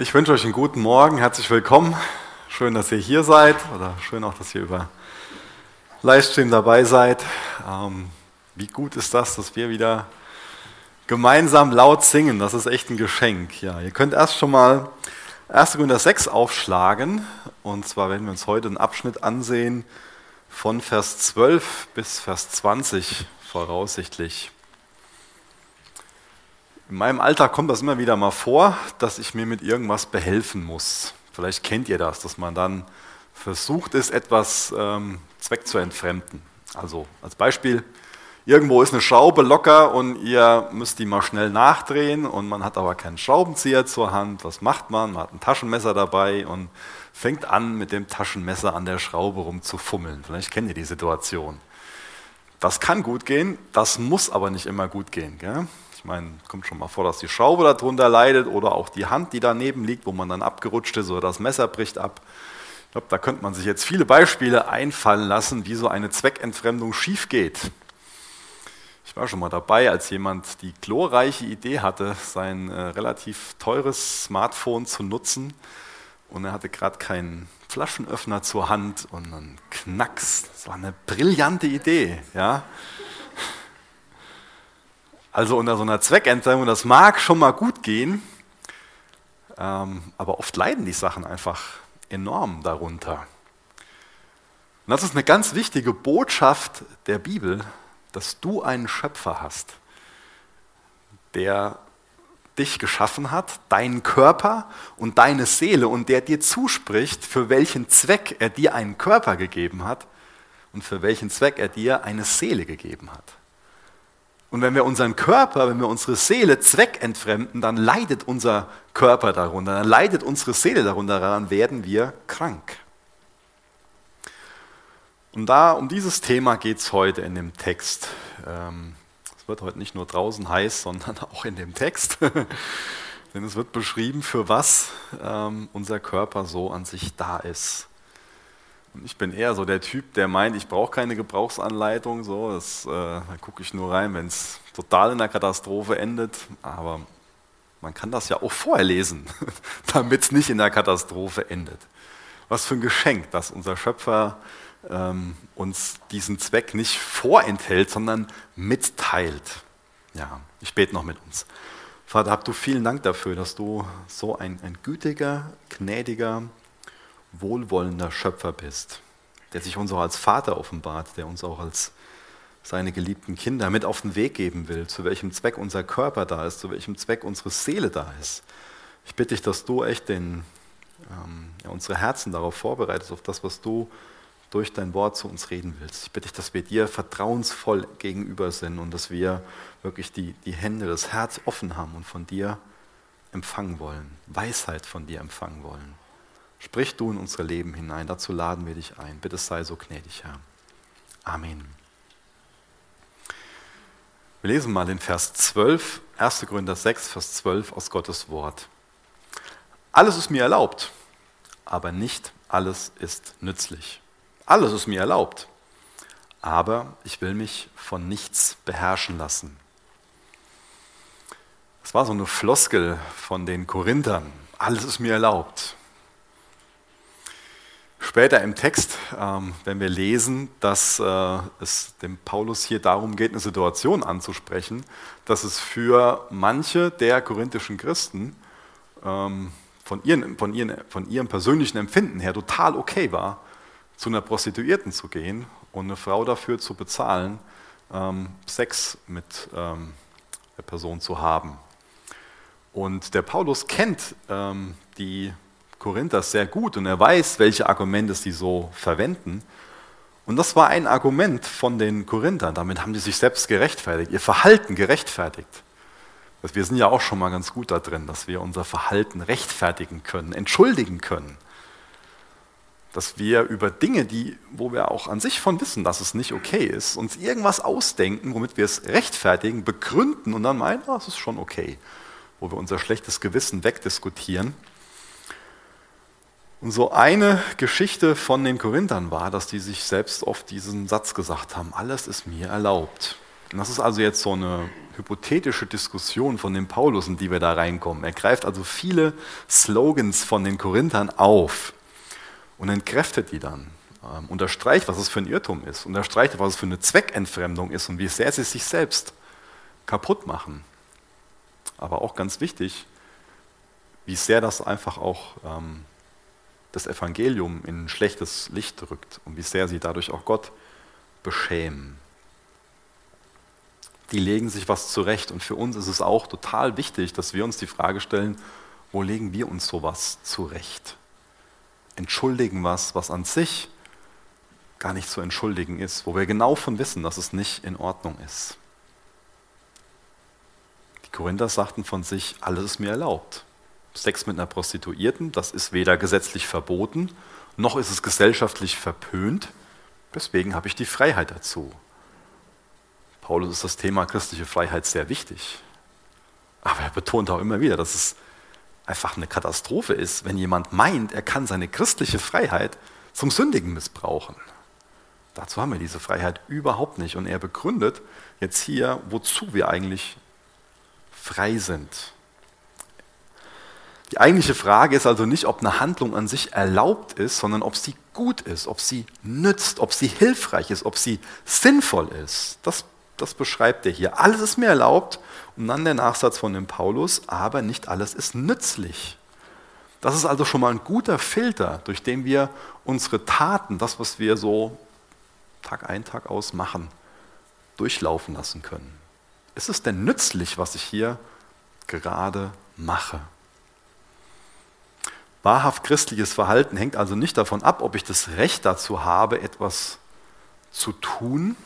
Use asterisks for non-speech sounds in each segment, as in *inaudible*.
Ich wünsche euch einen guten Morgen, herzlich willkommen. Schön, dass ihr hier seid oder schön auch, dass ihr über Livestream dabei seid. Ähm, wie gut ist das, dass wir wieder gemeinsam laut singen? Das ist echt ein Geschenk. Ja, ihr könnt erst schon mal 1. Korinther 6 aufschlagen und zwar werden wir uns heute einen Abschnitt ansehen von Vers 12 bis Vers 20 voraussichtlich. In meinem Alltag kommt das immer wieder mal vor, dass ich mir mit irgendwas behelfen muss. Vielleicht kennt ihr das, dass man dann versucht ist, etwas ähm, Zweck zu entfremden. Also als Beispiel, irgendwo ist eine Schraube locker und ihr müsst die mal schnell nachdrehen und man hat aber keinen Schraubenzieher zur Hand. Was macht man? Man hat ein Taschenmesser dabei und fängt an, mit dem Taschenmesser an der Schraube rumzufummeln. Vielleicht kennt ihr die Situation. Das kann gut gehen, das muss aber nicht immer gut gehen. Gell? Ich meine, kommt schon mal vor, dass die Schraube darunter leidet oder auch die Hand, die daneben liegt, wo man dann abgerutscht ist oder das Messer bricht ab. Ich glaube, da könnte man sich jetzt viele Beispiele einfallen lassen, wie so eine Zweckentfremdung schief geht. Ich war schon mal dabei, als jemand die glorreiche Idee hatte, sein äh, relativ teures Smartphone zu nutzen und er hatte gerade keinen Flaschenöffner zur Hand und dann knacks. Das war eine brillante Idee, ja. Also unter so einer Zweckentfremdung, das mag schon mal gut gehen, ähm, aber oft leiden die Sachen einfach enorm darunter. Und das ist eine ganz wichtige Botschaft der Bibel, dass du einen Schöpfer hast, der dich geschaffen hat, deinen Körper und deine Seele und der dir zuspricht, für welchen Zweck er dir einen Körper gegeben hat und für welchen Zweck er dir eine Seele gegeben hat. Und wenn wir unseren Körper, wenn wir unsere Seele zweckentfremden, dann leidet unser Körper darunter, dann leidet unsere Seele darunter, daran werden wir krank. Und da um dieses Thema geht es heute in dem Text. Ähm, es wird heute nicht nur draußen heiß, sondern *laughs* auch in dem Text. *laughs* Denn es wird beschrieben, für was ähm, unser Körper so an sich da ist. Ich bin eher so der Typ, der meint, ich brauche keine Gebrauchsanleitung. So, das, äh, da gucke ich nur rein, wenn es total in der Katastrophe endet. Aber man kann das ja auch vorher lesen, *laughs* damit es nicht in der Katastrophe endet. Was für ein Geschenk, dass unser Schöpfer ähm, uns diesen Zweck nicht vorenthält, sondern mitteilt. Ja, ich bete noch mit uns. Vater, hab du vielen Dank dafür, dass du so ein, ein gütiger, gnädiger, wohlwollender Schöpfer bist, der sich uns auch als Vater offenbart, der uns auch als seine geliebten Kinder mit auf den Weg geben will, zu welchem Zweck unser Körper da ist, zu welchem Zweck unsere Seele da ist. Ich bitte dich, dass du echt den, ähm, ja, unsere Herzen darauf vorbereitest, auf das, was du durch dein Wort zu uns reden willst. Ich bitte dich, dass wir dir vertrauensvoll gegenüber sind und dass wir wirklich die, die Hände, das Herz offen haben und von dir empfangen wollen, Weisheit von dir empfangen wollen. Sprich du in unser Leben hinein. Dazu laden wir dich ein. Bitte sei so gnädig, Herr. Amen. Wir lesen mal den Vers 12, 1. Korinther 6, Vers 12 aus Gottes Wort. Alles ist mir erlaubt, aber nicht alles ist nützlich. Alles ist mir erlaubt, aber ich will mich von nichts beherrschen lassen. Das war so eine Floskel von den Korinthern. Alles ist mir erlaubt. Später im Text, ähm, wenn wir lesen, dass äh, es dem Paulus hier darum geht, eine Situation anzusprechen, dass es für manche der korinthischen Christen ähm, von, ihren, von, ihren, von ihrem persönlichen Empfinden her total okay war, zu einer Prostituierten zu gehen und eine Frau dafür zu bezahlen, ähm, Sex mit ähm, der Person zu haben. Und der Paulus kennt ähm, die Korinther sehr gut und er weiß, welche Argumente sie so verwenden. Und das war ein Argument von den Korinthern. Damit haben die sich selbst gerechtfertigt, ihr Verhalten gerechtfertigt. Wir sind ja auch schon mal ganz gut da drin, dass wir unser Verhalten rechtfertigen können, entschuldigen können. Dass wir über Dinge, die, wo wir auch an sich von wissen, dass es nicht okay ist, uns irgendwas ausdenken, womit wir es rechtfertigen, begründen und dann meinen, oh, es ist schon okay. Wo wir unser schlechtes Gewissen wegdiskutieren und so eine Geschichte von den Korinthern war, dass die sich selbst oft diesen Satz gesagt haben, alles ist mir erlaubt. Und das ist also jetzt so eine hypothetische Diskussion von dem Paulus, in die wir da reinkommen. Er greift also viele Slogans von den Korinthern auf und entkräftet die dann. Ähm, unterstreicht, was es für ein Irrtum ist. Unterstreicht, was es für eine Zweckentfremdung ist und wie sehr sie sich selbst kaputt machen. Aber auch ganz wichtig, wie sehr das einfach auch ähm, das Evangelium in ein schlechtes Licht rückt und wie sehr sie dadurch auch Gott beschämen. Die legen sich was zurecht und für uns ist es auch total wichtig, dass wir uns die Frage stellen, wo legen wir uns sowas zurecht? Entschuldigen was, was an sich gar nicht zu entschuldigen ist, wo wir genau von wissen, dass es nicht in Ordnung ist. Die Korinther sagten von sich, alles ist mir erlaubt. Sex mit einer Prostituierten, das ist weder gesetzlich verboten, noch ist es gesellschaftlich verpönt. Deswegen habe ich die Freiheit dazu. Paulus ist das Thema christliche Freiheit sehr wichtig. Aber er betont auch immer wieder, dass es einfach eine Katastrophe ist, wenn jemand meint, er kann seine christliche Freiheit zum Sündigen missbrauchen. Dazu haben wir diese Freiheit überhaupt nicht. Und er begründet jetzt hier, wozu wir eigentlich frei sind. Die eigentliche Frage ist also nicht, ob eine Handlung an sich erlaubt ist, sondern ob sie gut ist, ob sie nützt, ob sie hilfreich ist, ob sie sinnvoll ist. Das, das beschreibt er hier. Alles ist mir erlaubt und dann der Nachsatz von dem Paulus, aber nicht alles ist nützlich. Das ist also schon mal ein guter Filter, durch den wir unsere Taten, das, was wir so Tag ein, Tag aus machen, durchlaufen lassen können. Ist es denn nützlich, was ich hier gerade mache? Wahrhaft christliches Verhalten hängt also nicht davon ab, ob ich das Recht dazu habe, etwas zu tun,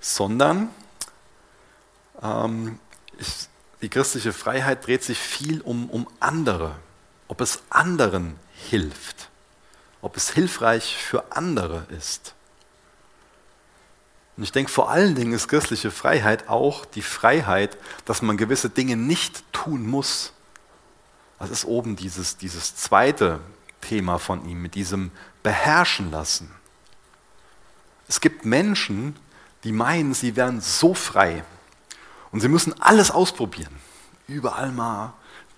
sondern ähm, ich, die christliche Freiheit dreht sich viel um, um andere, ob es anderen hilft, ob es hilfreich für andere ist. Und ich denke, vor allen Dingen ist christliche Freiheit auch die Freiheit, dass man gewisse Dinge nicht tun muss, das ist oben dieses, dieses zweite Thema von ihm, mit diesem Beherrschen lassen. Es gibt Menschen, die meinen, sie wären so frei und sie müssen alles ausprobieren. Überall mal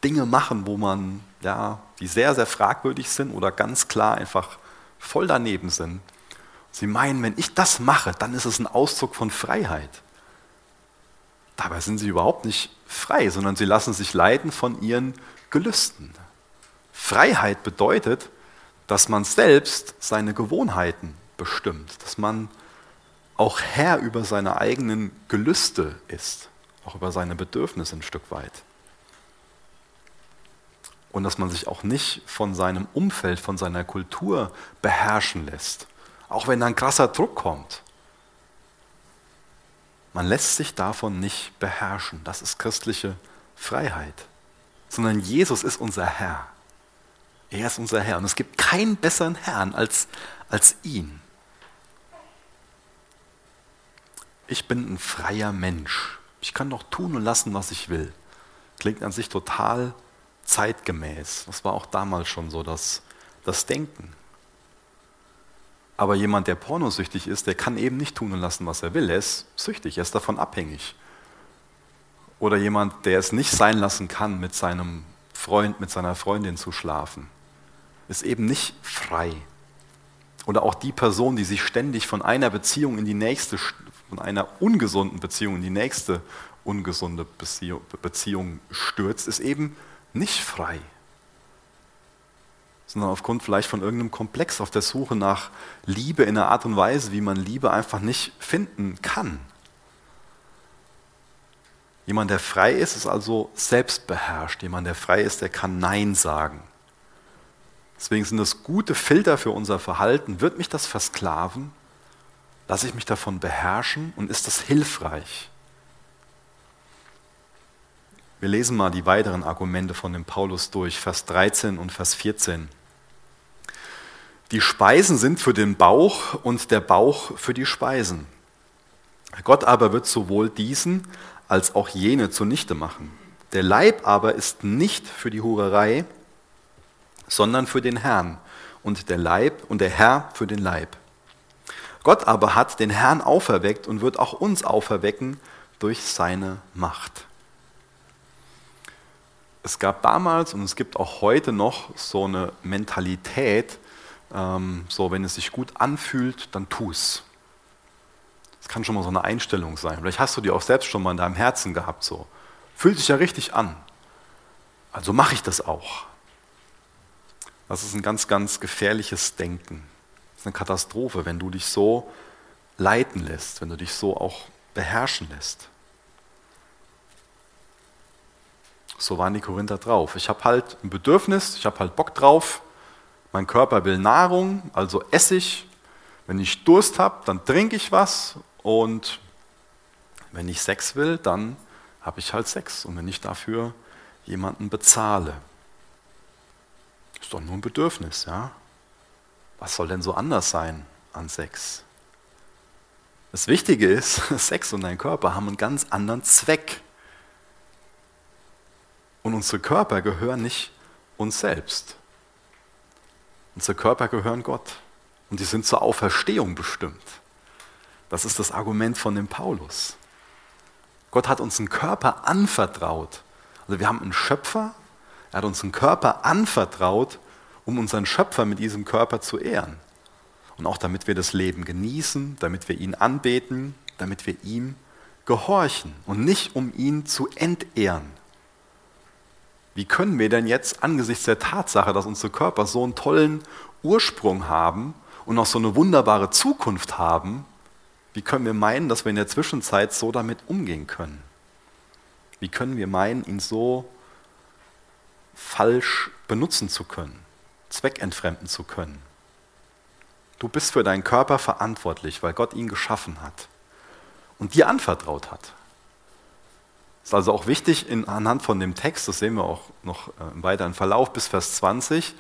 Dinge machen, wo man, ja, die sehr, sehr fragwürdig sind oder ganz klar einfach voll daneben sind. Sie meinen, wenn ich das mache, dann ist es ein Ausdruck von Freiheit. Dabei sind sie überhaupt nicht frei, sondern sie lassen sich leiten von ihren Gelüsten. Freiheit bedeutet, dass man selbst seine Gewohnheiten bestimmt, dass man auch Herr über seine eigenen Gelüste ist, auch über seine Bedürfnisse ein Stück weit. Und dass man sich auch nicht von seinem Umfeld, von seiner Kultur beherrschen lässt, auch wenn ein krasser Druck kommt. Man lässt sich davon nicht beherrschen. Das ist christliche Freiheit sondern Jesus ist unser Herr. Er ist unser Herr und es gibt keinen besseren Herrn als, als ihn. Ich bin ein freier Mensch. Ich kann doch tun und lassen, was ich will. Klingt an sich total zeitgemäß. Das war auch damals schon so das, das Denken. Aber jemand, der pornosüchtig ist, der kann eben nicht tun und lassen, was er will. Er ist süchtig, er ist davon abhängig. Oder jemand, der es nicht sein lassen kann, mit seinem Freund, mit seiner Freundin zu schlafen, ist eben nicht frei. Oder auch die Person, die sich ständig von einer Beziehung in die nächste, von einer ungesunden Beziehung in die nächste ungesunde Beziehung, stürzt, ist eben nicht frei. Sondern aufgrund vielleicht von irgendeinem Komplex auf der Suche nach Liebe in einer Art und Weise, wie man Liebe einfach nicht finden kann. Jemand, der frei ist, ist also selbstbeherrscht. Jemand, der frei ist, der kann Nein sagen. Deswegen sind das gute Filter für unser Verhalten. Wird mich das versklaven? Lasse ich mich davon beherrschen? Und ist das hilfreich? Wir lesen mal die weiteren Argumente von dem Paulus durch, Vers 13 und Vers 14. Die Speisen sind für den Bauch und der Bauch für die Speisen. Gott aber wird sowohl diesen als auch jene zunichte machen. Der Leib aber ist nicht für die Hurerei, sondern für den Herrn und der Leib und der Herr für den Leib. Gott aber hat den Herrn auferweckt und wird auch uns auferwecken durch seine Macht. Es gab damals und es gibt auch heute noch so eine Mentalität, ähm, so wenn es sich gut anfühlt, dann tu es. Kann schon mal so eine Einstellung sein. Vielleicht hast du die auch selbst schon mal in deinem Herzen gehabt. So. Fühlt sich ja richtig an. Also mache ich das auch. Das ist ein ganz, ganz gefährliches Denken. Das ist eine Katastrophe, wenn du dich so leiten lässt, wenn du dich so auch beherrschen lässt. So waren die Korinther drauf. Ich habe halt ein Bedürfnis, ich habe halt Bock drauf. Mein Körper will Nahrung, also esse ich. Wenn ich Durst habe, dann trinke ich was. Und wenn ich Sex will, dann habe ich halt Sex. Und wenn ich dafür jemanden bezahle, ist doch nur ein Bedürfnis, ja? Was soll denn so anders sein an Sex? Das Wichtige ist, *laughs* Sex und dein Körper haben einen ganz anderen Zweck. Und unsere Körper gehören nicht uns selbst. Unsere Körper gehören Gott. Und die sind zur Auferstehung bestimmt. Das ist das Argument von dem Paulus. Gott hat uns einen Körper anvertraut. Also wir haben einen Schöpfer, er hat uns einen Körper anvertraut, um unseren Schöpfer mit diesem Körper zu ehren. Und auch damit wir das Leben genießen, damit wir ihn anbeten, damit wir ihm gehorchen und nicht um ihn zu entehren. Wie können wir denn jetzt angesichts der Tatsache, dass unsere Körper so einen tollen Ursprung haben und auch so eine wunderbare Zukunft haben, wie können wir meinen, dass wir in der Zwischenzeit so damit umgehen können? Wie können wir meinen, ihn so falsch benutzen zu können, zweckentfremden zu können? Du bist für deinen Körper verantwortlich, weil Gott ihn geschaffen hat und dir anvertraut hat. Ist also auch wichtig in, anhand von dem Text, das sehen wir auch noch äh, im weiteren Verlauf bis Vers 20,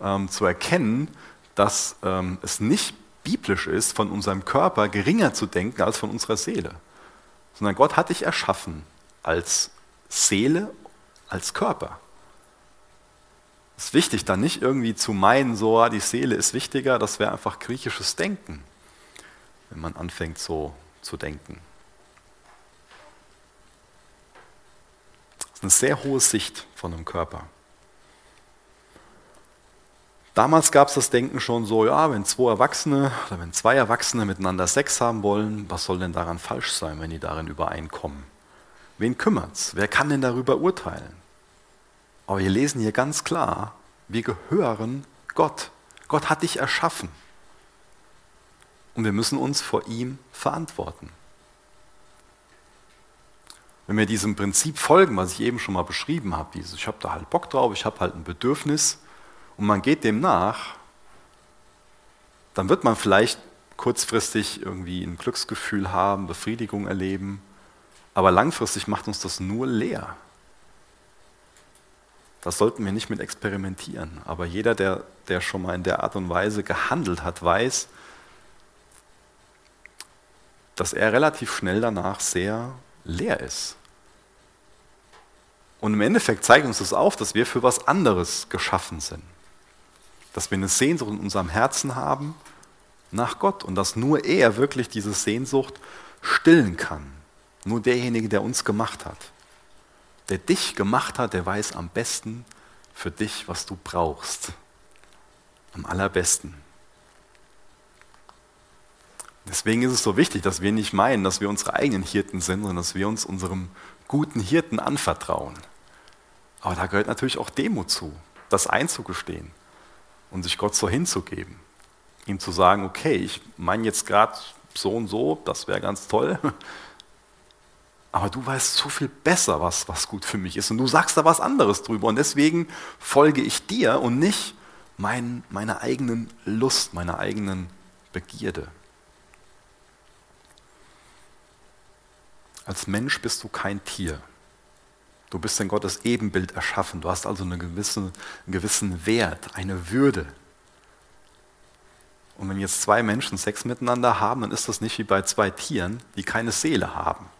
ähm, zu erkennen, dass ähm, es nicht biblisch ist, von unserem Körper geringer zu denken als von unserer Seele. Sondern Gott hat dich erschaffen als Seele, als Körper. Es ist wichtig, dann nicht irgendwie zu meinen, so ah, die Seele ist wichtiger, das wäre einfach griechisches Denken, wenn man anfängt so zu denken. Das ist eine sehr hohe Sicht von einem Körper. Damals gab es das Denken schon so, ja, wenn zwei Erwachsene oder wenn zwei Erwachsene miteinander Sex haben wollen, was soll denn daran falsch sein, wenn die darin übereinkommen? Wen kümmert's? Wer kann denn darüber urteilen? Aber wir lesen hier ganz klar, wir gehören Gott. Gott hat dich erschaffen. Und wir müssen uns vor ihm verantworten. Wenn wir diesem Prinzip folgen, was ich eben schon mal beschrieben habe, dieses, ich habe da halt Bock drauf, ich habe halt ein Bedürfnis, und man geht dem nach, dann wird man vielleicht kurzfristig irgendwie ein Glücksgefühl haben, Befriedigung erleben, aber langfristig macht uns das nur leer. Das sollten wir nicht mit experimentieren. Aber jeder, der, der schon mal in der Art und Weise gehandelt hat, weiß, dass er relativ schnell danach sehr leer ist. Und im Endeffekt zeigt uns das auf, dass wir für was anderes geschaffen sind dass wir eine Sehnsucht in unserem Herzen haben nach Gott und dass nur er wirklich diese Sehnsucht stillen kann. Nur derjenige, der uns gemacht hat. Der dich gemacht hat, der weiß am besten für dich, was du brauchst. Am allerbesten. Deswegen ist es so wichtig, dass wir nicht meinen, dass wir unsere eigenen Hirten sind, sondern dass wir uns unserem guten Hirten anvertrauen. Aber da gehört natürlich auch Demut zu, das einzugestehen und sich Gott so hinzugeben. Ihm zu sagen, okay, ich meine jetzt gerade so und so, das wäre ganz toll, *laughs* aber du weißt so viel besser, was, was gut für mich ist und du sagst da was anderes drüber und deswegen folge ich dir und nicht mein, meiner eigenen Lust, meiner eigenen Begierde. Als Mensch bist du kein Tier. Du bist in Gottes Ebenbild erschaffen. Du hast also eine gewisse, einen gewissen Wert, eine Würde. Und wenn jetzt zwei Menschen Sex miteinander haben, dann ist das nicht wie bei zwei Tieren, die keine Seele haben,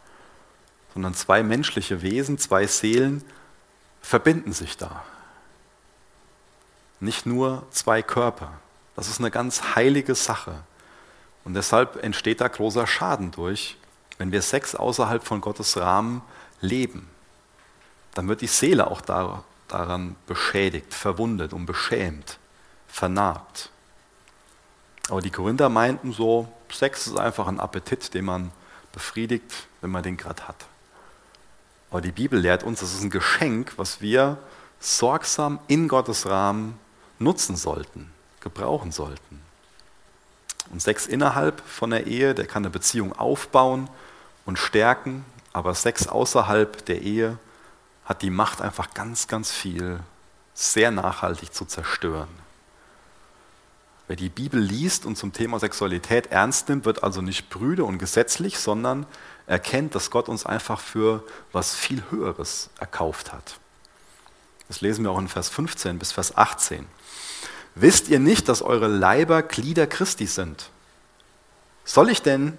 sondern zwei menschliche Wesen, zwei Seelen verbinden sich da. Nicht nur zwei Körper. Das ist eine ganz heilige Sache. Und deshalb entsteht da großer Schaden durch, wenn wir Sex außerhalb von Gottes Rahmen leben, dann wird die Seele auch daran beschädigt, verwundet und beschämt, vernarbt. Aber die Korinther meinten so, Sex ist einfach ein Appetit, den man befriedigt, wenn man den gerade hat. Aber die Bibel lehrt uns, das ist ein Geschenk, was wir sorgsam in Gottes Rahmen nutzen sollten, gebrauchen sollten. Und Sex innerhalb von der Ehe, der kann eine Beziehung aufbauen und stärken, aber Sex außerhalb der Ehe hat die Macht einfach ganz, ganz viel sehr nachhaltig zu zerstören. Wer die Bibel liest und zum Thema Sexualität ernst nimmt, wird also nicht brüde und gesetzlich, sondern erkennt, dass Gott uns einfach für was viel Höheres erkauft hat. Das lesen wir auch in Vers 15 bis Vers 18. Wisst ihr nicht, dass eure Leiber Glieder Christi sind? Soll ich denn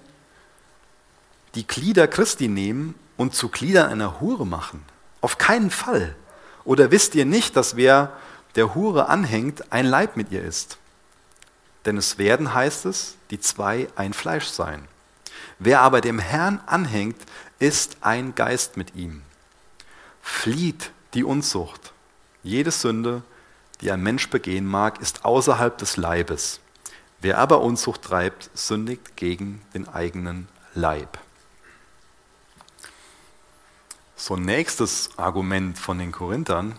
die Glieder Christi nehmen und zu Gliedern einer Hure machen? Auf keinen Fall. Oder wisst ihr nicht, dass wer der Hure anhängt, ein Leib mit ihr ist? Denn es werden, heißt es, die zwei ein Fleisch sein. Wer aber dem Herrn anhängt, ist ein Geist mit ihm. Flieht die Unzucht. Jede Sünde, die ein Mensch begehen mag, ist außerhalb des Leibes. Wer aber Unzucht treibt, sündigt gegen den eigenen Leib. So nächstes Argument von den Korinthern,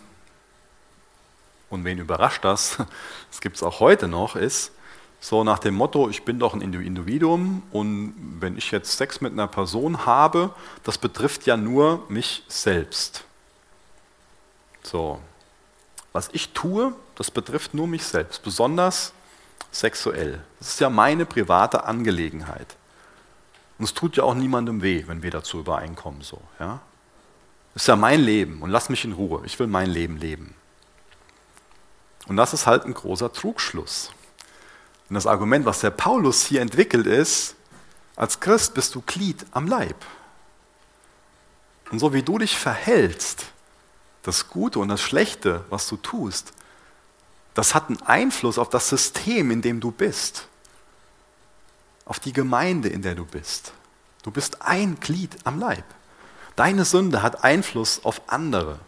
und wen überrascht das, *laughs* das gibt es auch heute noch, ist, so nach dem Motto, ich bin doch ein Individuum und wenn ich jetzt Sex mit einer Person habe, das betrifft ja nur mich selbst. So, was ich tue, das betrifft nur mich selbst, besonders sexuell. Das ist ja meine private Angelegenheit. Und es tut ja auch niemandem weh, wenn wir dazu übereinkommen. So, ja? Das ist ja mein Leben und lass mich in Ruhe. Ich will mein Leben leben. Und das ist halt ein großer Trugschluss. Und das Argument, was der Paulus hier entwickelt, ist, als Christ bist du Glied am Leib. Und so wie du dich verhältst, das Gute und das Schlechte, was du tust, das hat einen Einfluss auf das System, in dem du bist, auf die Gemeinde, in der du bist. Du bist ein Glied am Leib. Deine Sünde hat Einfluss auf andere.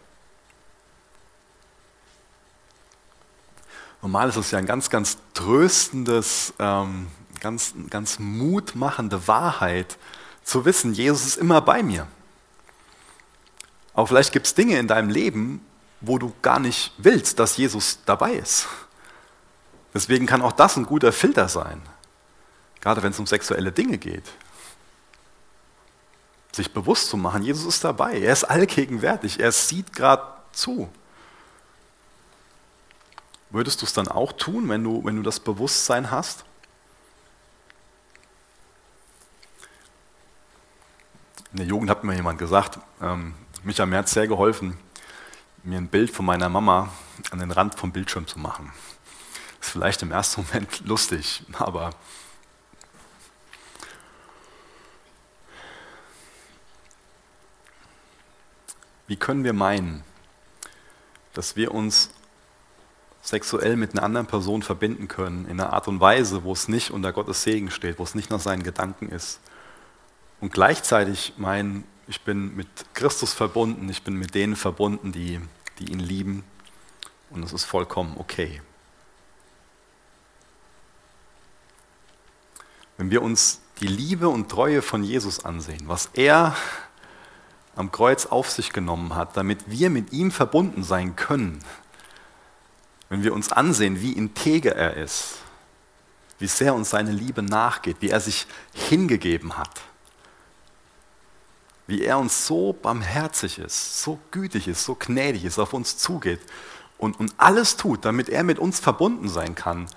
Normal ist es ja ein ganz, ganz tröstendes, ähm, ganz, ganz mutmachende Wahrheit zu wissen, Jesus ist immer bei mir. Aber vielleicht gibt es Dinge in deinem Leben, wo du gar nicht willst, dass Jesus dabei ist. Deswegen kann auch das ein guter Filter sein, gerade wenn es um sexuelle Dinge geht. Sich bewusst zu machen, Jesus ist dabei, er ist allgegenwärtig, er sieht gerade zu. Würdest du es dann auch tun, wenn du, wenn du das Bewusstsein hast? In der Jugend hat mir jemand gesagt, ähm, mich hat mir sehr geholfen, mir ein Bild von meiner Mama an den Rand vom Bildschirm zu machen. Ist vielleicht im ersten Moment lustig, aber wie können wir meinen, dass wir uns sexuell mit einer anderen Person verbinden können, in einer Art und Weise, wo es nicht unter Gottes Segen steht, wo es nicht nach seinen Gedanken ist. Und gleichzeitig meinen, ich bin mit Christus verbunden, ich bin mit denen verbunden, die, die ihn lieben. Und es ist vollkommen okay. Wenn wir uns die Liebe und Treue von Jesus ansehen, was er am Kreuz auf sich genommen hat, damit wir mit ihm verbunden sein können, wenn wir uns ansehen, wie integer er ist, wie sehr uns seine Liebe nachgeht, wie er sich hingegeben hat, wie er uns so barmherzig ist, so gütig ist, so gnädig ist, auf uns zugeht und, und alles tut, damit er mit uns verbunden sein kann,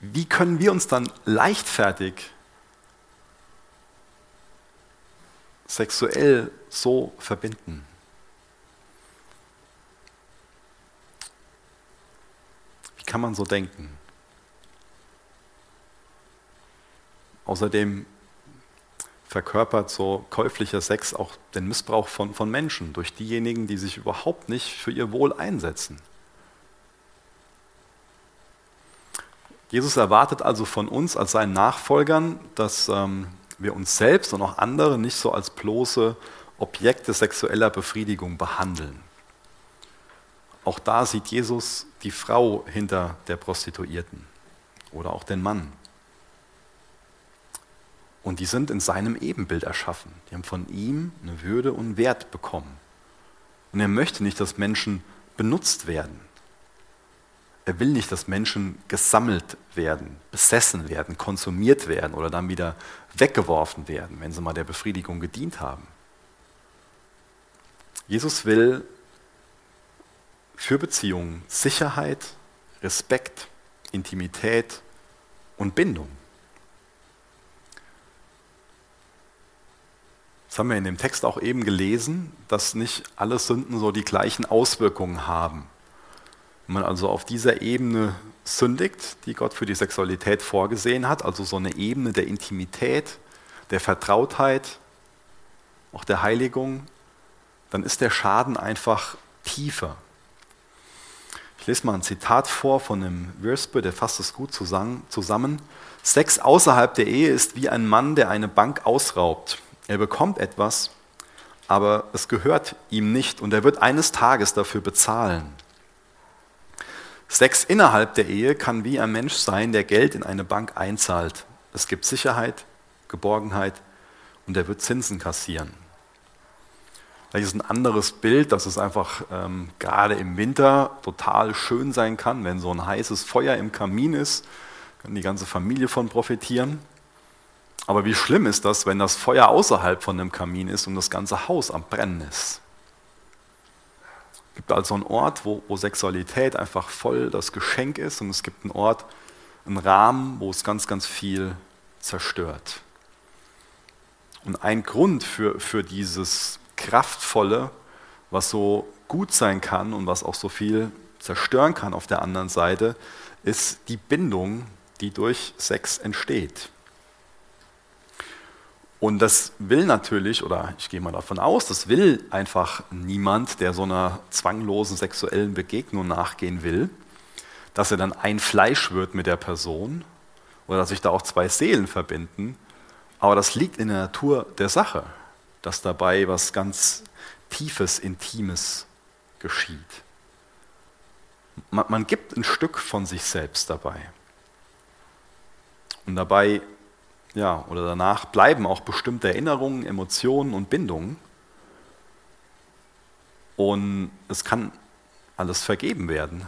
wie können wir uns dann leichtfertig sexuell so verbinden? Wie kann man so denken? Außerdem verkörpert so käuflicher Sex auch den Missbrauch von, von Menschen durch diejenigen, die sich überhaupt nicht für ihr Wohl einsetzen. Jesus erwartet also von uns als seinen Nachfolgern, dass, ähm, wir uns selbst und auch andere nicht so als bloße Objekte sexueller Befriedigung behandeln. Auch da sieht Jesus die Frau hinter der Prostituierten oder auch den Mann. Und die sind in seinem Ebenbild erschaffen. Die haben von ihm eine Würde und Wert bekommen. Und er möchte nicht, dass Menschen benutzt werden. Er will nicht, dass Menschen gesammelt werden, besessen werden, konsumiert werden oder dann wieder weggeworfen werden, wenn sie mal der Befriedigung gedient haben. Jesus will für Beziehungen Sicherheit, Respekt, Intimität und Bindung. Das haben wir in dem Text auch eben gelesen, dass nicht alle Sünden so die gleichen Auswirkungen haben. Wenn man also auf dieser Ebene sündigt, die Gott für die Sexualität vorgesehen hat, also so eine Ebene der Intimität, der Vertrautheit, auch der Heiligung, dann ist der Schaden einfach tiefer. Ich lese mal ein Zitat vor von einem Würspe, der fasst es gut zusammen. Sex außerhalb der Ehe ist wie ein Mann, der eine Bank ausraubt. Er bekommt etwas, aber es gehört ihm nicht und er wird eines Tages dafür bezahlen. Sex innerhalb der Ehe kann wie ein Mensch sein, der Geld in eine Bank einzahlt. Es gibt Sicherheit, Geborgenheit und er wird Zinsen kassieren. Vielleicht ist ein anderes Bild, dass es einfach ähm, gerade im Winter total schön sein kann, wenn so ein heißes Feuer im Kamin ist, kann die ganze Familie von profitieren. Aber wie schlimm ist das, wenn das Feuer außerhalb von dem Kamin ist und das ganze Haus am Brennen ist? Es gibt also einen Ort, wo, wo Sexualität einfach voll das Geschenk ist und es gibt einen Ort, einen Rahmen, wo es ganz, ganz viel zerstört. Und ein Grund für, für dieses Kraftvolle, was so gut sein kann und was auch so viel zerstören kann auf der anderen Seite, ist die Bindung, die durch Sex entsteht. Und das will natürlich, oder ich gehe mal davon aus, das will einfach niemand, der so einer zwanglosen sexuellen Begegnung nachgehen will, dass er dann ein Fleisch wird mit der Person oder dass sich da auch zwei Seelen verbinden. Aber das liegt in der Natur der Sache, dass dabei was ganz Tiefes, Intimes geschieht. Man, man gibt ein Stück von sich selbst dabei. Und dabei ja, oder danach bleiben auch bestimmte Erinnerungen, Emotionen und Bindungen. Und es kann alles vergeben werden.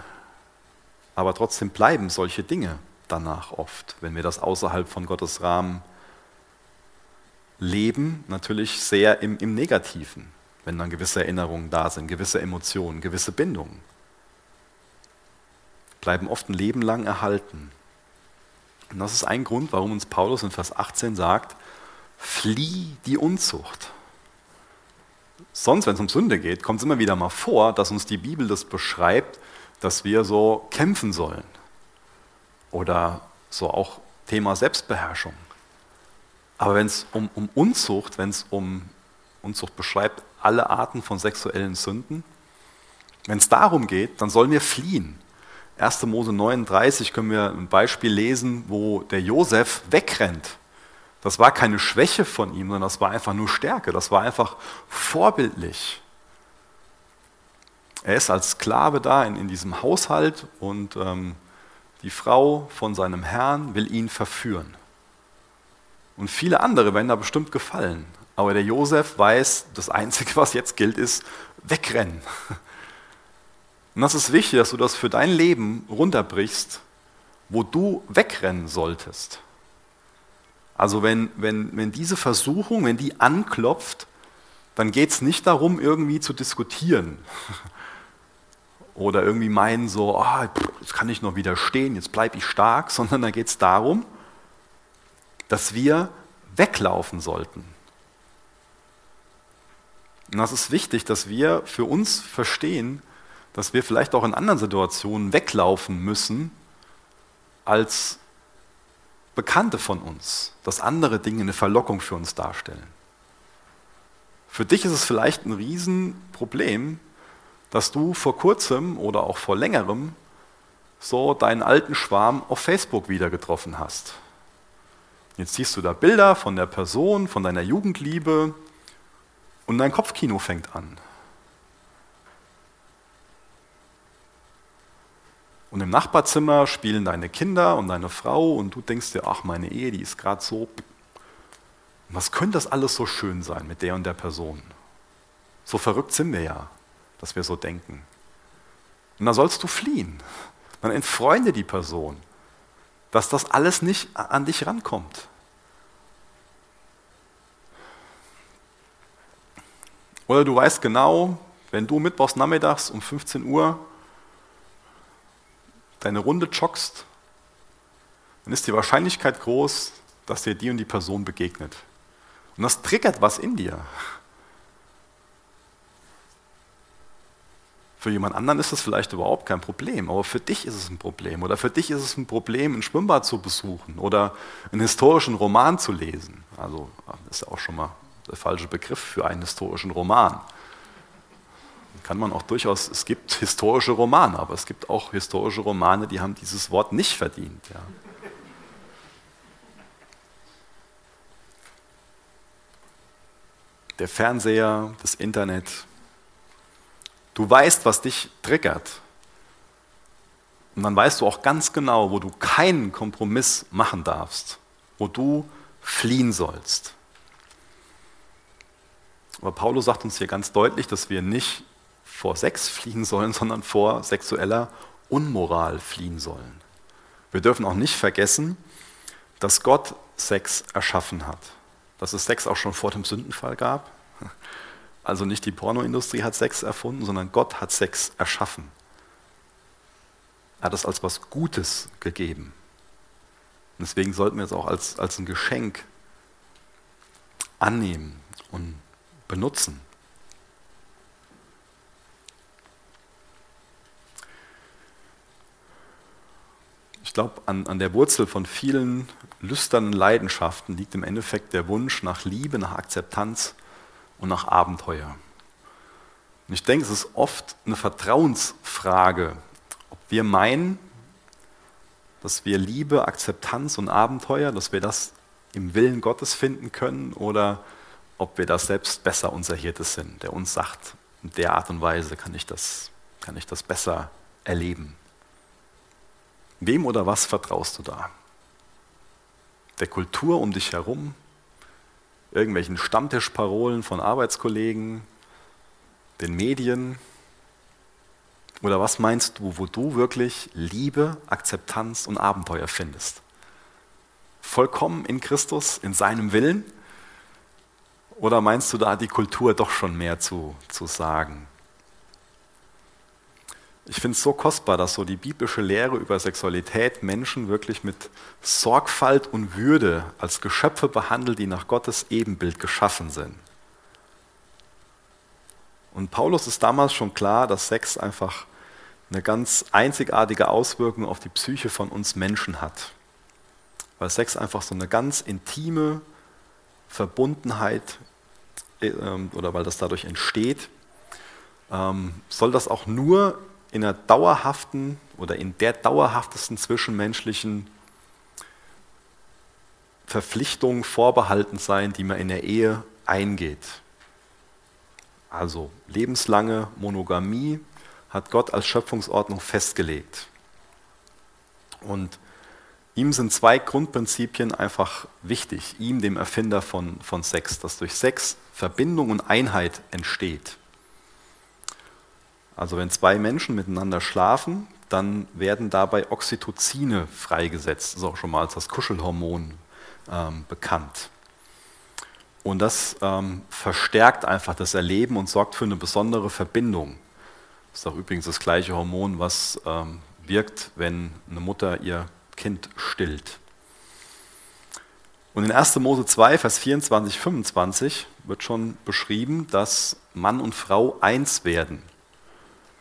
Aber trotzdem bleiben solche Dinge danach oft, wenn wir das außerhalb von Gottes Rahmen leben, natürlich sehr im, im Negativen, wenn dann gewisse Erinnerungen da sind, gewisse Emotionen, gewisse Bindungen. Bleiben oft ein Leben lang erhalten. Und das ist ein Grund, warum uns Paulus in Vers 18 sagt, flieh die Unzucht. Sonst, wenn es um Sünde geht, kommt es immer wieder mal vor, dass uns die Bibel das beschreibt, dass wir so kämpfen sollen. Oder so auch Thema Selbstbeherrschung. Aber wenn es um, um Unzucht, wenn es um Unzucht beschreibt, alle Arten von sexuellen Sünden, wenn es darum geht, dann sollen wir fliehen. 1. Mose 39 können wir ein Beispiel lesen, wo der Josef wegrennt. Das war keine Schwäche von ihm, sondern das war einfach nur Stärke. Das war einfach vorbildlich. Er ist als Sklave da in, in diesem Haushalt und ähm, die Frau von seinem Herrn will ihn verführen. Und viele andere werden da bestimmt gefallen. Aber der Josef weiß, das Einzige, was jetzt gilt, ist wegrennen. Und das ist wichtig, dass du das für dein Leben runterbrichst, wo du wegrennen solltest. Also wenn, wenn, wenn diese Versuchung, wenn die anklopft, dann geht es nicht darum, irgendwie zu diskutieren *laughs* oder irgendwie meinen so, oh, jetzt kann ich noch widerstehen, jetzt bleibe ich stark, *laughs* sondern da geht es darum, dass wir weglaufen sollten. Und das ist wichtig, dass wir für uns verstehen, dass wir vielleicht auch in anderen Situationen weglaufen müssen als Bekannte von uns, dass andere Dinge eine Verlockung für uns darstellen. Für dich ist es vielleicht ein Riesenproblem, dass du vor kurzem oder auch vor längerem so deinen alten Schwarm auf Facebook wieder getroffen hast. Jetzt siehst du da Bilder von der Person, von deiner Jugendliebe und dein Kopfkino fängt an. Und im Nachbarzimmer spielen deine Kinder und deine Frau und du denkst dir, ach, meine Ehe, die ist gerade so. Was könnte das alles so schön sein mit der und der Person? So verrückt sind wir ja, dass wir so denken. Und da sollst du fliehen. Dann entfreunde die Person, dass das alles nicht an dich rankommt. Oder du weißt genau, wenn du mittwochs nachmittags um 15 Uhr deine Runde joggst, dann ist die Wahrscheinlichkeit groß, dass dir die und die Person begegnet. Und das triggert was in dir. Für jemand anderen ist das vielleicht überhaupt kein Problem, aber für dich ist es ein Problem. Oder für dich ist es ein Problem, ein Schwimmbad zu besuchen oder einen historischen Roman zu lesen. Also das ist ja auch schon mal der falsche Begriff für einen historischen Roman. Kann man auch durchaus, es gibt historische Romane, aber es gibt auch historische Romane, die haben dieses Wort nicht verdient. Ja. Der Fernseher, das Internet, Du weißt, was dich triggert. Und dann weißt du auch ganz genau, wo du keinen Kompromiss machen darfst, wo du fliehen sollst. Aber Paulus sagt uns hier ganz deutlich, dass wir nicht vor Sex fliehen sollen, sondern vor sexueller Unmoral fliehen sollen. Wir dürfen auch nicht vergessen, dass Gott Sex erschaffen hat. Dass es Sex auch schon vor dem Sündenfall gab. Also nicht die Pornoindustrie hat Sex erfunden, sondern Gott hat Sex erschaffen. Er hat es als was Gutes gegeben. Und deswegen sollten wir es auch als, als ein Geschenk annehmen und benutzen. Glaube, an, an der Wurzel von vielen lüsternen Leidenschaften liegt im Endeffekt der Wunsch nach Liebe, nach Akzeptanz und nach Abenteuer. Und ich denke, es ist oft eine Vertrauensfrage, ob wir meinen, dass wir Liebe, Akzeptanz und Abenteuer, dass wir das im Willen Gottes finden können oder ob wir das selbst besser unser Hirte sind, der uns sagt, in der Art und Weise kann ich das, kann ich das besser erleben. Wem oder was vertraust du da? Der Kultur um dich herum, irgendwelchen Stammtischparolen von Arbeitskollegen, den Medien? Oder was meinst du, wo du wirklich Liebe, Akzeptanz und Abenteuer findest? Vollkommen in Christus, in seinem Willen? Oder meinst du, da die Kultur doch schon mehr zu, zu sagen? Ich finde es so kostbar, dass so die biblische Lehre über Sexualität Menschen wirklich mit Sorgfalt und Würde als Geschöpfe behandelt, die nach Gottes Ebenbild geschaffen sind. Und Paulus ist damals schon klar, dass Sex einfach eine ganz einzigartige Auswirkung auf die Psyche von uns Menschen hat. Weil Sex einfach so eine ganz intime Verbundenheit äh, oder weil das dadurch entsteht, ähm, soll das auch nur in einer dauerhaften oder in der dauerhaftesten zwischenmenschlichen Verpflichtung vorbehalten sein, die man in der Ehe eingeht. Also lebenslange Monogamie hat Gott als Schöpfungsordnung festgelegt. Und ihm sind zwei Grundprinzipien einfach wichtig, ihm, dem Erfinder von, von Sex, dass durch Sex Verbindung und Einheit entsteht. Also wenn zwei Menschen miteinander schlafen, dann werden dabei Oxytocine freigesetzt. Das ist auch schon mal als das Kuschelhormon ähm, bekannt. Und das ähm, verstärkt einfach das Erleben und sorgt für eine besondere Verbindung. Das ist auch übrigens das gleiche Hormon, was ähm, wirkt, wenn eine Mutter ihr Kind stillt. Und in 1. Mose 2, Vers 24, 25 wird schon beschrieben, dass Mann und Frau eins werden.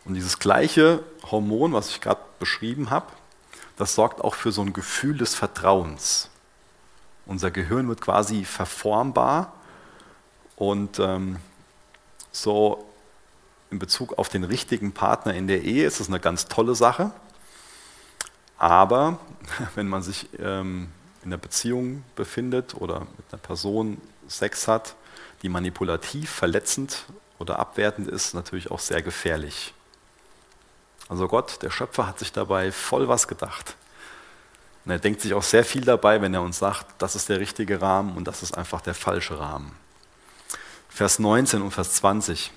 Und dieses gleiche Hormon, was ich gerade beschrieben habe, das sorgt auch für so ein Gefühl des Vertrauens. Unser Gehirn wird quasi verformbar und ähm, so in Bezug auf den richtigen Partner in der Ehe ist es eine ganz tolle Sache. Aber *laughs* wenn man sich ähm, in einer Beziehung befindet oder mit einer Person Sex hat, die manipulativ, verletzend oder abwertend ist, natürlich auch sehr gefährlich. Also Gott, der Schöpfer, hat sich dabei voll was gedacht. Und er denkt sich auch sehr viel dabei, wenn er uns sagt, das ist der richtige Rahmen und das ist einfach der falsche Rahmen. Vers 19 und Vers 20.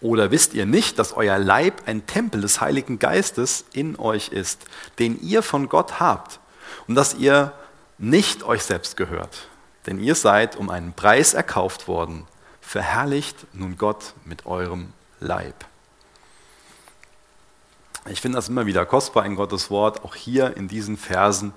Oder wisst ihr nicht, dass euer Leib ein Tempel des Heiligen Geistes in euch ist, den ihr von Gott habt und dass ihr nicht euch selbst gehört? Denn ihr seid um einen Preis erkauft worden. Verherrlicht nun Gott mit eurem Leib. Ich finde das immer wieder kostbar in Gottes Wort, auch hier in diesen Versen,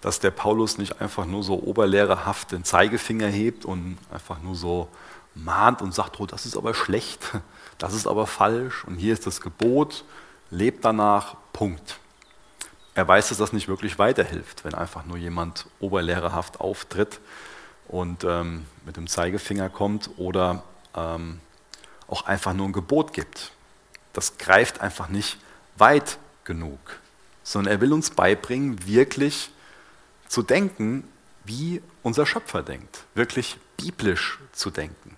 dass der Paulus nicht einfach nur so oberlehrerhaft den Zeigefinger hebt und einfach nur so mahnt und sagt, oh, das ist aber schlecht, *laughs* das ist aber falsch und hier ist das Gebot, lebt danach, Punkt. Er weiß, dass das nicht wirklich weiterhilft, wenn einfach nur jemand oberlehrerhaft auftritt und ähm, mit dem Zeigefinger kommt oder ähm, auch einfach nur ein Gebot gibt. Das greift einfach nicht weit genug, sondern er will uns beibringen, wirklich zu denken, wie unser Schöpfer denkt, wirklich biblisch zu denken.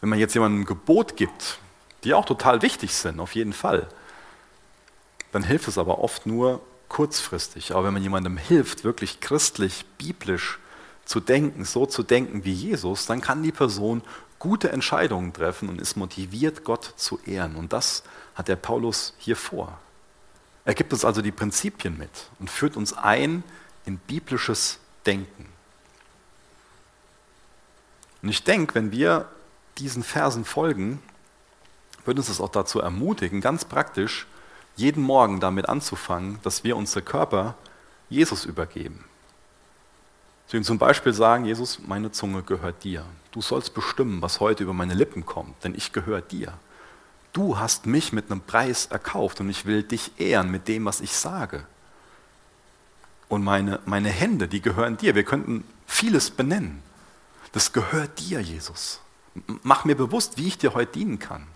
Wenn man jetzt jemandem ein Gebot gibt, die auch total wichtig sind, auf jeden Fall, dann hilft es aber oft nur kurzfristig. Aber wenn man jemandem hilft, wirklich christlich, biblisch zu denken, so zu denken wie Jesus, dann kann die Person gute Entscheidungen treffen und ist motiviert, Gott zu ehren. Und das hat der Paulus hier vor. Er gibt uns also die Prinzipien mit und führt uns ein in biblisches Denken. Und ich denke, wenn wir diesen Versen folgen, wird uns das auch dazu ermutigen, ganz praktisch jeden Morgen damit anzufangen, dass wir unsere Körper Jesus übergeben. Sie ihm zum Beispiel sagen, Jesus, meine Zunge gehört dir. Du sollst bestimmen, was heute über meine Lippen kommt, denn ich gehöre dir. Du hast mich mit einem Preis erkauft und ich will dich ehren mit dem, was ich sage. Und meine, meine Hände, die gehören dir. Wir könnten vieles benennen. Das gehört dir, Jesus. Mach mir bewusst, wie ich dir heute dienen kann.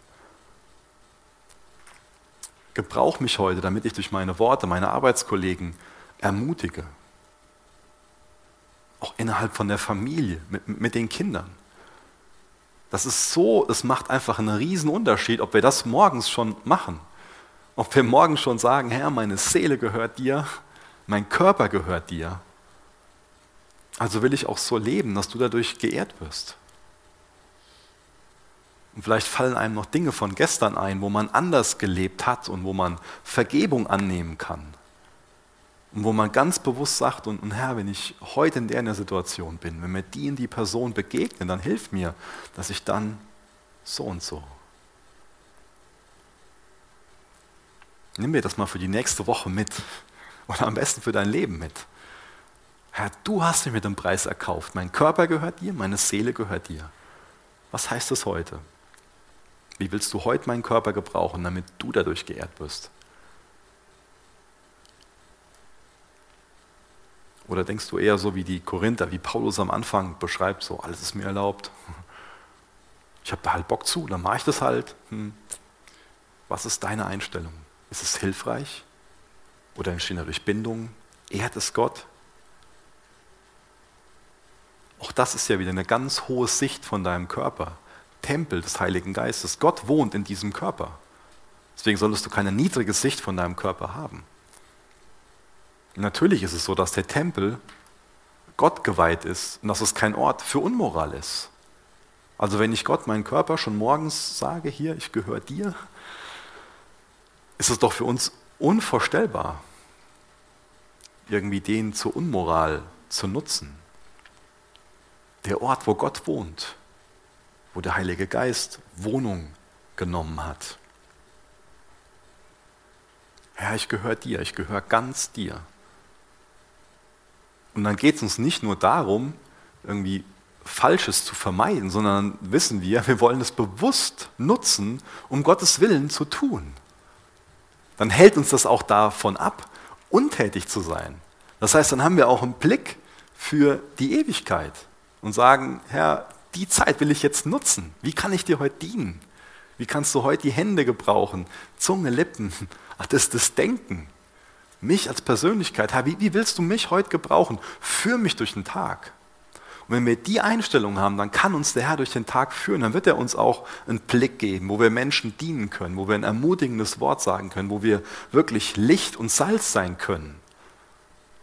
Gebrauch mich heute, damit ich durch meine Worte meine Arbeitskollegen ermutige. Auch innerhalb von der Familie, mit, mit den Kindern. Das ist so, es macht einfach einen riesen Unterschied, ob wir das morgens schon machen. Ob wir morgens schon sagen, Herr, meine Seele gehört dir, mein Körper gehört dir. Also will ich auch so leben, dass du dadurch geehrt wirst. Und vielleicht fallen einem noch Dinge von gestern ein, wo man anders gelebt hat und wo man Vergebung annehmen kann. Und wo man ganz bewusst sagt, und, und Herr, wenn ich heute in der, in der Situation bin, wenn mir die in die Person begegnen, dann hilf mir, dass ich dann so und so. Nimm mir das mal für die nächste Woche mit. Oder am besten für dein Leben mit. Herr, du hast mich mit dem Preis erkauft. Mein Körper gehört dir, meine Seele gehört dir. Was heißt das heute? Wie willst du heute meinen Körper gebrauchen, damit du dadurch geehrt wirst? Oder denkst du eher so wie die Korinther, wie Paulus am Anfang beschreibt, so alles ist mir erlaubt. Ich habe da halt Bock zu, dann mache ich das halt. Hm. Was ist deine Einstellung? Ist es hilfreich? Oder entstehen dadurch Bindungen? Ehrt es Gott? Auch das ist ja wieder eine ganz hohe Sicht von deinem Körper. Tempel des Heiligen Geistes. Gott wohnt in diesem Körper. Deswegen solltest du keine niedrige Sicht von deinem Körper haben. Natürlich ist es so, dass der Tempel Gott geweiht ist und dass es kein Ort für Unmoral ist. Also wenn ich Gott meinen Körper schon morgens sage, hier, ich gehöre dir, ist es doch für uns unvorstellbar, irgendwie den zur Unmoral zu nutzen. Der Ort, wo Gott wohnt, wo der Heilige Geist Wohnung genommen hat. Herr, ich gehöre dir, ich gehöre ganz dir. Und dann geht es uns nicht nur darum, irgendwie Falsches zu vermeiden, sondern wissen wir, wir wollen es bewusst nutzen, um Gottes Willen zu tun. Dann hält uns das auch davon ab, untätig zu sein. Das heißt, dann haben wir auch einen Blick für die Ewigkeit und sagen, Herr, die Zeit will ich jetzt nutzen. Wie kann ich dir heute dienen? Wie kannst du heute die Hände gebrauchen, Zunge, Lippen, *laughs* das, das Denken? Mich als Persönlichkeit, Herr, wie, wie willst du mich heute gebrauchen? Führ mich durch den Tag. Und wenn wir die Einstellung haben, dann kann uns der Herr durch den Tag führen. Dann wird er uns auch einen Blick geben, wo wir Menschen dienen können, wo wir ein ermutigendes Wort sagen können, wo wir wirklich Licht und Salz sein können.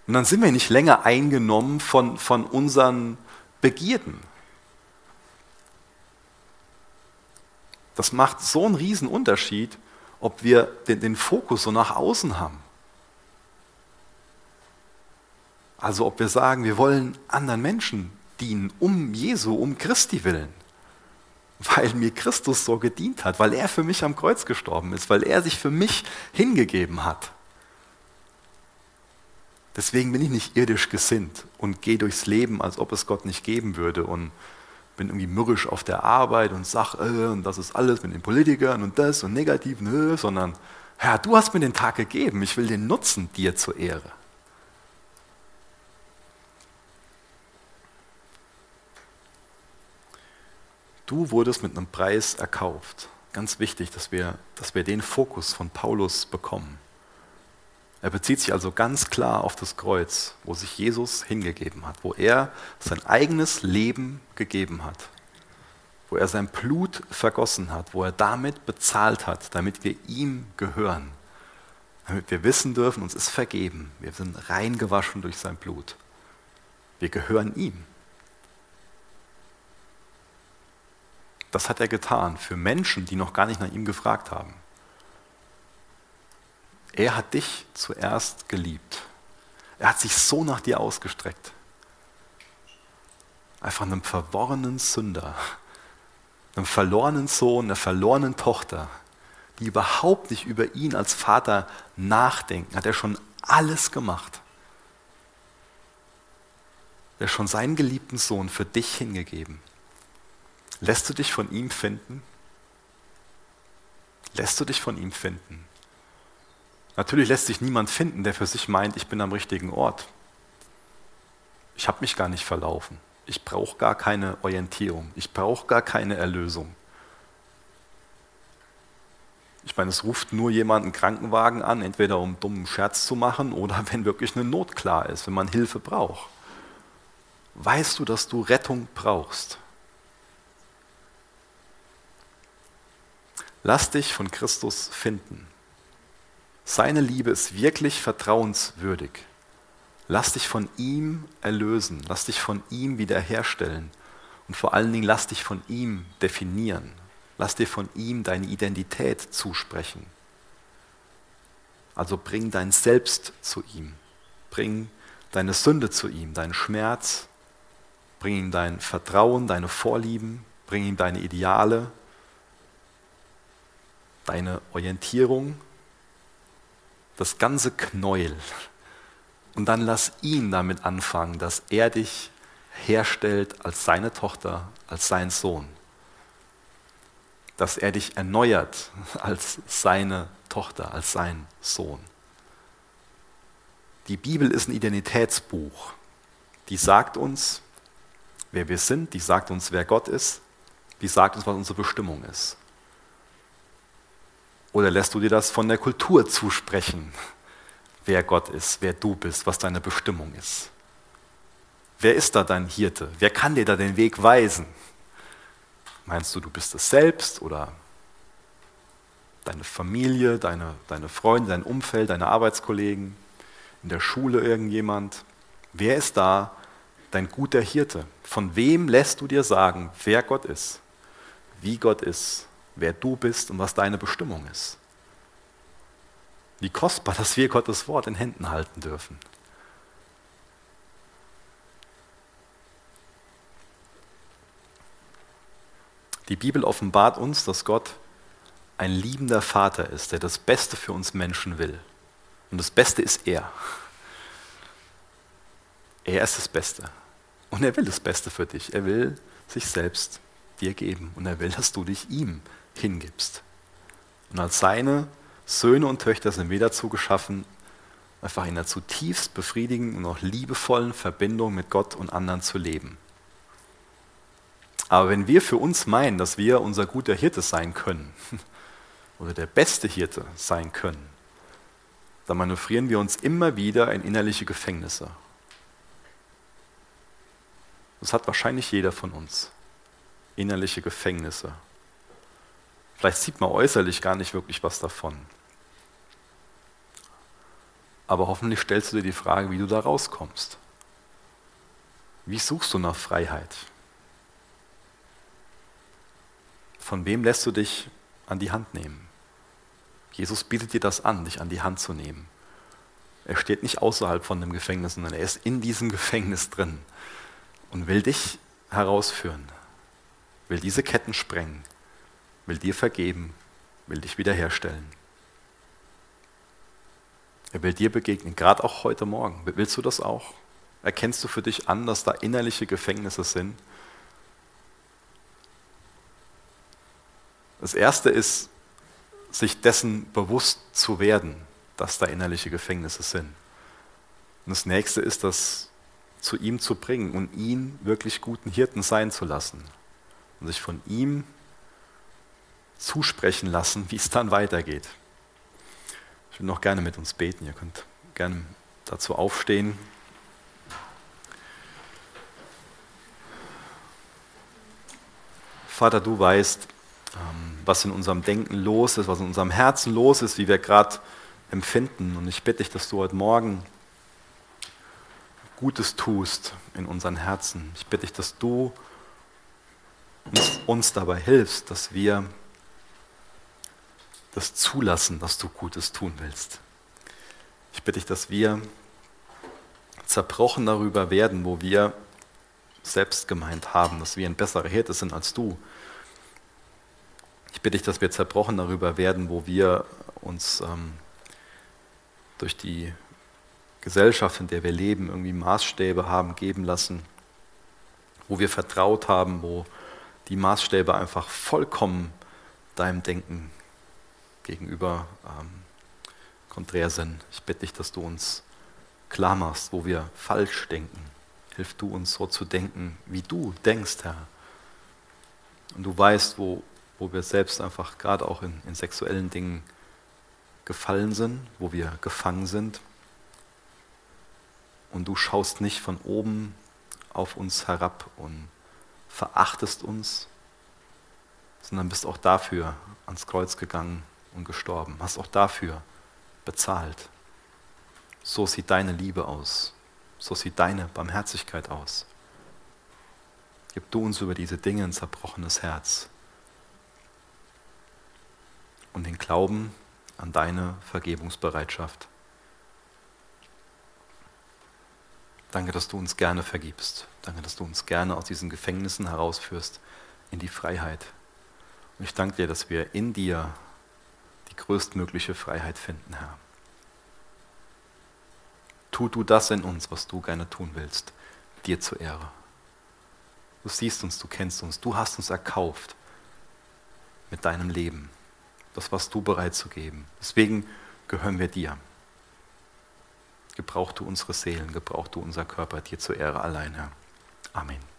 Und dann sind wir nicht länger eingenommen von, von unseren Begierden. Das macht so einen Unterschied, ob wir den, den Fokus so nach außen haben. Also ob wir sagen, wir wollen anderen Menschen dienen, um Jesu, um Christi willen. Weil mir Christus so gedient hat, weil er für mich am Kreuz gestorben ist, weil er sich für mich hingegeben hat. Deswegen bin ich nicht irdisch gesinnt und gehe durchs Leben, als ob es Gott nicht geben würde und bin irgendwie mürrisch auf der Arbeit und sag, äh, und das ist alles mit den Politikern und das und negativ, nö, sondern Herr, du hast mir den Tag gegeben, ich will den nutzen dir zur Ehre. Du wurdest mit einem Preis erkauft. Ganz wichtig, dass wir, dass wir den Fokus von Paulus bekommen. Er bezieht sich also ganz klar auf das Kreuz, wo sich Jesus hingegeben hat, wo er sein eigenes Leben gegeben hat, wo er sein Blut vergossen hat, wo er damit bezahlt hat, damit wir ihm gehören, damit wir wissen dürfen, uns ist vergeben, wir sind reingewaschen durch sein Blut. Wir gehören ihm. Das hat er getan für Menschen, die noch gar nicht nach ihm gefragt haben. Er hat dich zuerst geliebt. Er hat sich so nach dir ausgestreckt. Einfach einem verworrenen Sünder, einem verlorenen Sohn, einer verlorenen Tochter, die überhaupt nicht über ihn als Vater nachdenken, hat er schon alles gemacht. Er hat schon seinen geliebten Sohn für dich hingegeben. Lässt du dich von ihm finden? Lässt du dich von ihm finden? Natürlich lässt sich niemand finden, der für sich meint, ich bin am richtigen Ort. Ich habe mich gar nicht verlaufen. Ich brauche gar keine Orientierung. Ich brauche gar keine Erlösung. Ich meine, es ruft nur jemand einen Krankenwagen an, entweder um dummen Scherz zu machen oder *laughs* wenn wirklich eine Not klar ist, wenn man Hilfe braucht. Weißt du, dass du Rettung brauchst? Lass dich von Christus finden. Seine Liebe ist wirklich vertrauenswürdig. Lass dich von ihm erlösen, lass dich von ihm wiederherstellen und vor allen Dingen lass dich von ihm definieren. Lass dir von ihm deine Identität zusprechen. Also bring dein Selbst zu ihm. Bring deine Sünde zu ihm, deinen Schmerz. Bring ihm dein Vertrauen, deine Vorlieben. Bring ihm deine Ideale, deine Orientierung, das ganze Knäuel. Und dann lass ihn damit anfangen, dass er dich herstellt als seine Tochter, als sein Sohn. Dass er dich erneuert als seine Tochter, als sein Sohn. Die Bibel ist ein Identitätsbuch. Die sagt uns, wer wir sind, die sagt uns, wer Gott ist, die sagt uns, was unsere Bestimmung ist. Oder lässt du dir das von der Kultur zusprechen, wer Gott ist, wer du bist, was deine Bestimmung ist? Wer ist da dein Hirte? Wer kann dir da den Weg weisen? Meinst du, du bist es selbst oder deine Familie, deine, deine Freunde, dein Umfeld, deine Arbeitskollegen, in der Schule irgendjemand? Wer ist da dein guter Hirte? Von wem lässt du dir sagen, wer Gott ist, wie Gott ist wer du bist und was deine Bestimmung ist. Wie kostbar, dass wir Gottes Wort in Händen halten dürfen. Die Bibel offenbart uns, dass Gott ein liebender Vater ist, der das Beste für uns Menschen will. Und das Beste ist er. Er ist das Beste. Und er will das Beste für dich. Er will sich selbst dir geben. Und er will, dass du dich ihm hingibst. Und als seine Söhne und Töchter sind wir dazu geschaffen, einfach in einer zutiefst befriedigenden und auch liebevollen Verbindung mit Gott und anderen zu leben. Aber wenn wir für uns meinen, dass wir unser guter Hirte sein können *laughs* oder der beste Hirte sein können, da manövrieren wir uns immer wieder in innerliche Gefängnisse. Das hat wahrscheinlich jeder von uns. Innerliche Gefängnisse. Vielleicht sieht man äußerlich gar nicht wirklich was davon. Aber hoffentlich stellst du dir die Frage, wie du da rauskommst. Wie suchst du nach Freiheit? Von wem lässt du dich an die Hand nehmen? Jesus bietet dir das an, dich an die Hand zu nehmen. Er steht nicht außerhalb von dem Gefängnis, sondern er ist in diesem *laughs* Gefängnis drin und will dich herausführen, will diese Ketten sprengen, will dir vergeben, will dich wiederherstellen. Er will dir begegnen, gerade auch heute Morgen. Willst du das auch? Erkennst du für dich an, dass da innerliche Gefängnisse sind? Das Erste ist, sich dessen bewusst zu werden, dass da innerliche Gefängnisse sind. Und das Nächste ist, das zu ihm zu bringen und ihn wirklich guten Hirten sein zu lassen und sich von ihm zusprechen lassen, wie es dann weitergeht. Ich will noch gerne mit uns beten. Ihr könnt gerne dazu aufstehen. Vater, du weißt, ähm, was in unserem Denken los ist, was in unserem Herzen los ist, wie wir gerade empfinden. Und ich bitte dich, dass du heute Morgen Gutes tust in unseren Herzen. Ich bitte dich, dass du uns, uns dabei hilfst, dass wir das zulassen, dass du Gutes tun willst. Ich bitte dich, dass wir zerbrochen darüber werden, wo wir selbst gemeint haben, dass wir ein besserer Hirte sind als du. Ich bitte dich, dass wir zerbrochen darüber werden, wo wir uns ähm, durch die Gesellschaft, in der wir leben, irgendwie Maßstäbe haben geben lassen, wo wir vertraut haben, wo die Maßstäbe einfach vollkommen deinem Denken gegenüber ähm, konträr sind. Ich bitte dich, dass du uns klar machst, wo wir falsch denken. Hilf du uns so zu denken, wie du denkst, Herr. Und du weißt, wo, wo wir selbst einfach gerade auch in, in sexuellen Dingen gefallen sind, wo wir gefangen sind. Und du schaust nicht von oben auf uns herab und verachtest uns, sondern bist auch dafür ans Kreuz gegangen und gestorben, hast auch dafür bezahlt. So sieht deine Liebe aus, so sieht deine Barmherzigkeit aus. Gib du uns über diese Dinge ein zerbrochenes Herz und den Glauben an deine Vergebungsbereitschaft. Danke, dass du uns gerne vergibst. Danke, dass du uns gerne aus diesen Gefängnissen herausführst in die Freiheit. Und ich danke dir, dass wir in dir größtmögliche Freiheit finden, Herr. Tu du das in uns, was du gerne tun willst, dir zur Ehre. Du siehst uns, du kennst uns, du hast uns erkauft mit deinem Leben. Das warst du bereit zu geben. Deswegen gehören wir dir. Gebrauch du unsere Seelen, gebrauch du unser Körper dir zur Ehre allein, Herr. Amen.